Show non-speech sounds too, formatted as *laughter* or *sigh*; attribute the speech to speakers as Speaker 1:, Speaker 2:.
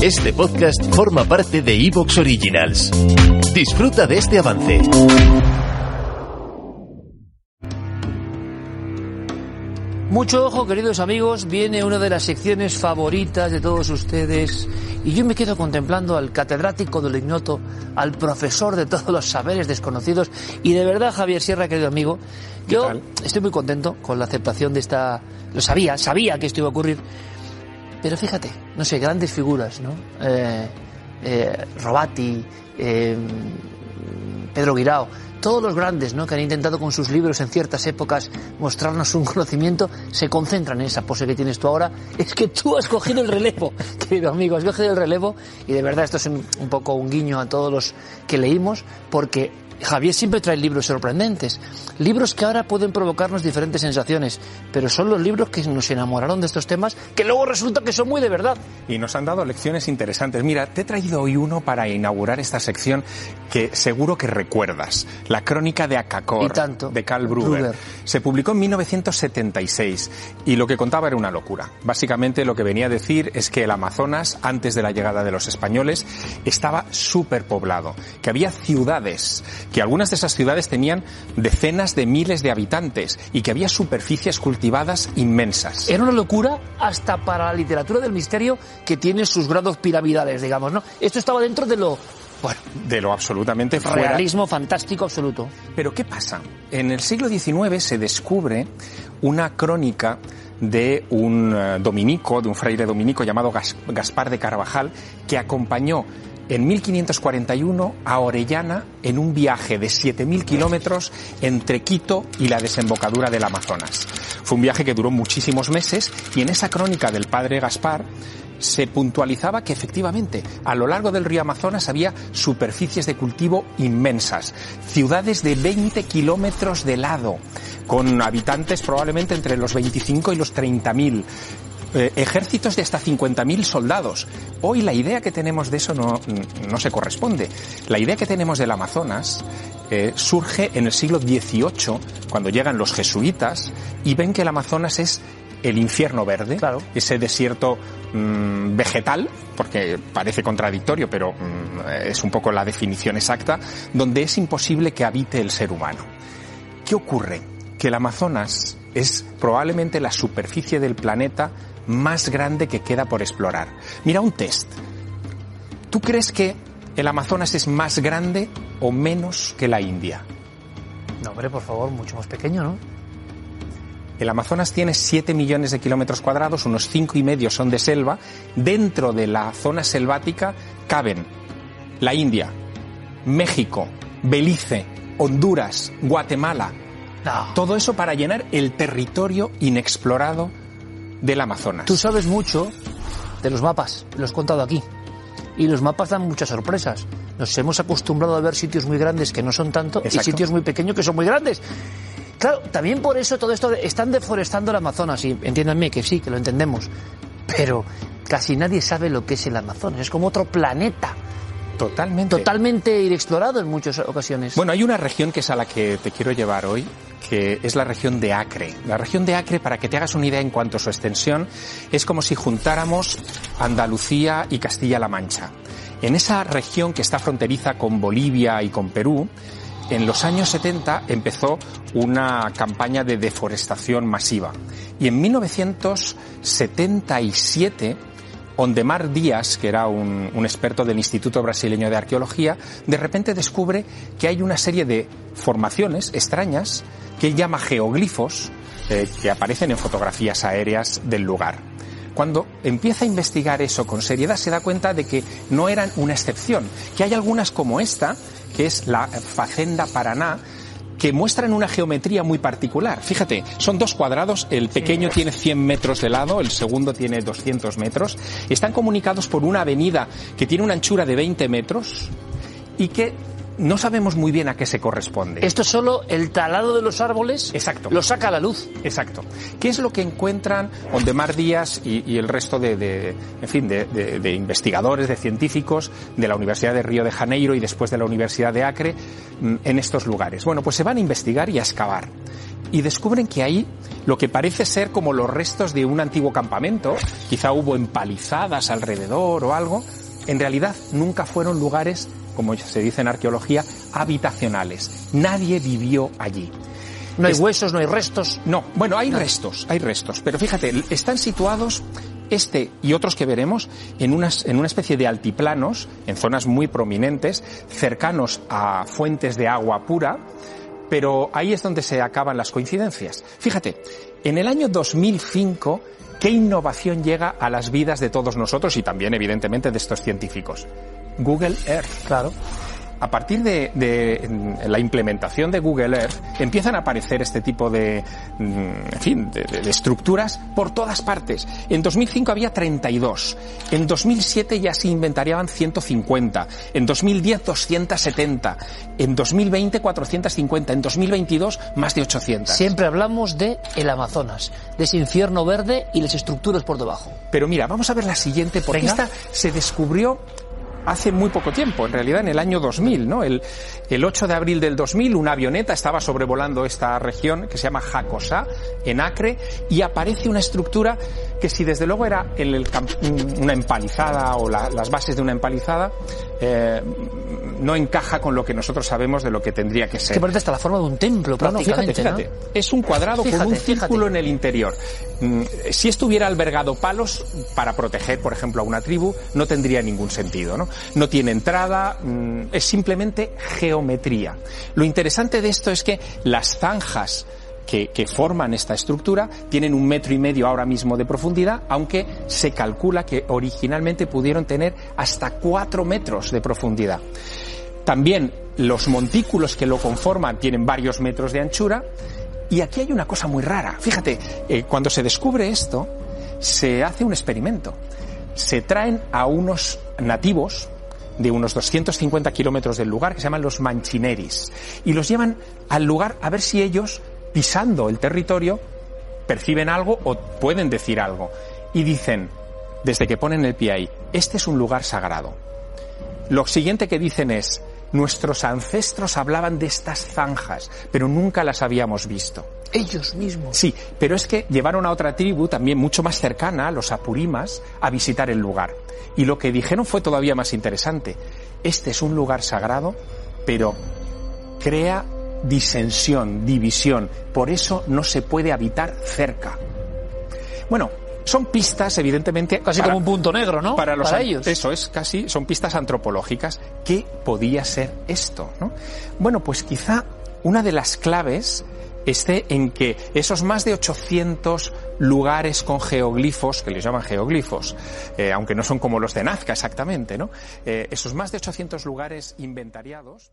Speaker 1: Este podcast forma parte de Evox Originals. Disfruta de este avance.
Speaker 2: Mucho ojo, queridos amigos, viene una de las secciones favoritas de todos ustedes y yo me quedo contemplando al catedrático del ignoto, al profesor de todos los saberes desconocidos y de verdad, Javier Sierra, querido amigo, yo estoy muy contento con la aceptación de esta... Lo sabía, sabía que esto iba a ocurrir, pero fíjate, no sé, grandes figuras, ¿no? Eh, eh, Robati, eh, Pedro Guirao, todos los grandes ¿no? que han intentado con sus libros en ciertas épocas mostrarnos un *laughs* conocimiento se concentran en esa pose que tienes tú ahora. Es que tú has cogido el relevo, *laughs* querido amigo, has cogido el relevo y de verdad esto es un, un poco un guiño a todos los que leímos porque Javier siempre trae libros sorprendentes, libros que ahora pueden provocarnos diferentes sensaciones, pero son los libros que nos enamoraron de estos temas que luego resulta que son muy de verdad.
Speaker 3: Y nos han dado lecciones interesantes. Mira, te he traído hoy uno para inaugurar esta sección que seguro que recuerdas, la crónica de Acacor de Karl Brugger. Se publicó en 1976 y lo que contaba era una locura. Básicamente lo que venía a decir es que el Amazonas, antes de la llegada de los españoles, estaba superpoblado, que había ciudades que algunas de esas ciudades tenían decenas de miles de habitantes y que había superficies cultivadas inmensas.
Speaker 2: Era una locura hasta para la literatura del misterio que tiene sus grados piramidales, digamos, ¿no? Esto estaba dentro de lo bueno,
Speaker 3: de lo absolutamente fuera.
Speaker 2: Realismo fantástico absoluto.
Speaker 3: Pero ¿qué pasa? En el siglo XIX se descubre una crónica de un eh, dominico, de un fraile dominico llamado Gaspar de Carvajal, que acompañó en 1541 a Orellana en un viaje de 7.000 kilómetros entre Quito y la desembocadura del Amazonas. Fue un viaje que duró muchísimos meses y en esa crónica del padre Gaspar se puntualizaba que efectivamente a lo largo del río Amazonas había superficies de cultivo inmensas, ciudades de 20 kilómetros de lado, con habitantes probablemente entre los 25 y los 30.000, eh, ejércitos de hasta 50.000 soldados. Hoy la idea que tenemos de eso no, no se corresponde. La idea que tenemos del Amazonas eh, surge en el siglo XVIII, cuando llegan los jesuitas y ven que el Amazonas es el infierno verde, ese desierto mm, vegetal, porque parece contradictorio, pero mm, es un poco la definición exacta, donde es imposible que habite el ser humano. ¿Qué ocurre? Que el Amazonas es probablemente la superficie del planeta más grande que queda por explorar. Mira un test. ¿Tú crees que el Amazonas es más grande o menos que la India?
Speaker 2: No, hombre, por favor, mucho más pequeño, ¿no?
Speaker 3: El Amazonas tiene 7 millones de kilómetros cuadrados, unos cinco y medio son de selva. Dentro de la zona selvática caben la India, México, Belice, Honduras, Guatemala. Todo eso para llenar el territorio inexplorado del Amazonas.
Speaker 2: Tú sabes mucho de los mapas, lo has contado aquí. Y los mapas dan muchas sorpresas. Nos hemos acostumbrado a ver sitios muy grandes que no son tanto y sitios muy pequeños que son muy grandes. Claro, también por eso todo esto están deforestando el Amazonas y entiéndanme que sí, que lo entendemos. Pero casi nadie sabe lo que es el Amazonas. Es como otro planeta.
Speaker 3: Totalmente.
Speaker 2: Totalmente inexplorado en muchas ocasiones.
Speaker 3: Bueno, hay una región que es a la que te quiero llevar hoy, que es la región de Acre. La región de Acre, para que te hagas una idea en cuanto a su extensión, es como si juntáramos Andalucía y Castilla-La Mancha. En esa región que está fronteriza con Bolivia y con Perú, en los años 70 empezó una campaña de deforestación masiva. Y en 1977 Ondemar Díaz, que era un, experto del Instituto Brasileño de Arqueología, de repente descubre que hay una serie de formaciones extrañas que él llama geoglifos, eh, que aparecen en fotografías aéreas del lugar. Cuando empieza a investigar eso con seriedad se da cuenta de que no eran una excepción, que hay algunas como esta, que es la Facenda Paraná, que muestran una geometría muy particular. Fíjate, son dos cuadrados, el pequeño tiene 100 metros de lado, el segundo tiene 200 metros, están comunicados por una avenida que tiene una anchura de 20 metros y que no sabemos muy bien a qué se corresponde.
Speaker 2: Esto es solo el talado de los árboles.
Speaker 3: Exacto.
Speaker 2: Lo saca a la luz.
Speaker 3: Exacto. ¿Qué es lo que encuentran Ondemar Díaz y, el resto de, en fin, de, investigadores, de científicos de la Universidad de Río de Janeiro y después de la Universidad de Acre mm, en estos lugares? Bueno, pues se van a investigar y a excavar. y descubren que ahí lo que parece ser como los restos de un antiguo campamento, quizá hubo empalizadas alrededor o algo, en realidad nunca fueron lugares, como se dice en arqueología, habitacionales. Nadie vivió allí.
Speaker 2: No hay huesos, no hay restos.
Speaker 3: No, bueno, hay restos, hay restos, pero fíjate, están situados este y otros que veremos en, unas, en una especie de altiplanos, en zonas muy prominentes, cercanos a fuentes de agua pura, pero ahí es donde se acaban las coincidencias. Fíjate, en el año 2005, ¿qué innovación llega a las vidas de todos nosotros y también, evidentemente, de estos científicos? Google Earth.
Speaker 2: Claro
Speaker 3: a partir de, la implementación de Google Earth empiezan a aparecer este tipo de, mm, en fin, de, estructuras por todas partes. En 2005 había 32. En 2007 ya se inventariaban 150. En 2010 270. En 2020 450. En 2022 más de 800.
Speaker 2: Siempre hablamos de el Amazonas, de ese infierno verde y las estructuras por debajo.
Speaker 3: Pero mira, vamos a ver la siguiente porque esta se descubrió hace muy poco tiempo, en realidad en el año 2000, ¿no? El, el 8 de abril del 2000 una avioneta estaba sobrevolando esta región que se llama Jacosá, en Acre, y aparece una estructura que si desde luego era el, una empalizada o las bases de una empalizada, eh, no encaja con lo que nosotros sabemos de lo que tendría que ser.
Speaker 2: Que parece hasta la forma de un templo, prácticamente.
Speaker 3: fíjate, fíjate. Es un cuadrado con un círculo en el interior. Mm, si estuviera albergado palos para proteger, por ejemplo, a una tribu, no tendría ningún sentido, ¿no? No tiene entrada, mm, es simplemente geometría. Lo interesante de esto es que las zanjas que, forman esta estructura tienen un metro y medio ahora mismo de profundidad, aunque se calcula que originalmente pudieron tener hasta cuatro metros de profundidad. También los montículos que lo conforman tienen varios metros de anchura. Y aquí hay una cosa muy rara. Fíjate, eh, cuando se descubre esto, se hace un experimento. Se traen a unos nativos de unos 250 kilómetros del lugar, que se llaman los manchineris, y los llevan al lugar a ver si ellos, pisando el territorio, perciben algo o pueden decir algo. Y dicen, desde que ponen el pie ahí, este es un lugar sagrado. Lo siguiente que dicen es, Nuestros ancestros hablaban de estas zanjas, pero nunca las habíamos visto.
Speaker 2: Ellos mismos.
Speaker 3: Sí, pero es que llevaron a otra tribu, también mucho más cercana, los apurimas, a visitar el lugar. Y lo que dijeron fue todavía más interesante. Este es un lugar sagrado, pero crea disensión, división. Por eso no se puede habitar cerca. Bueno, son pistas, evidentemente.
Speaker 2: Casi como un punto negro, ¿no?
Speaker 3: Para, los, ellos. Eso es, casi, son pistas antropológicas. ¿Qué podía ser esto? ¿no? Bueno, pues quizá una de las claves esté en que esos más de 800 lugares con geoglifos, que les llaman geoglifos, eh, aunque no son como los de Nazca exactamente, ¿no? Eh, esos más de 800 lugares inventariados.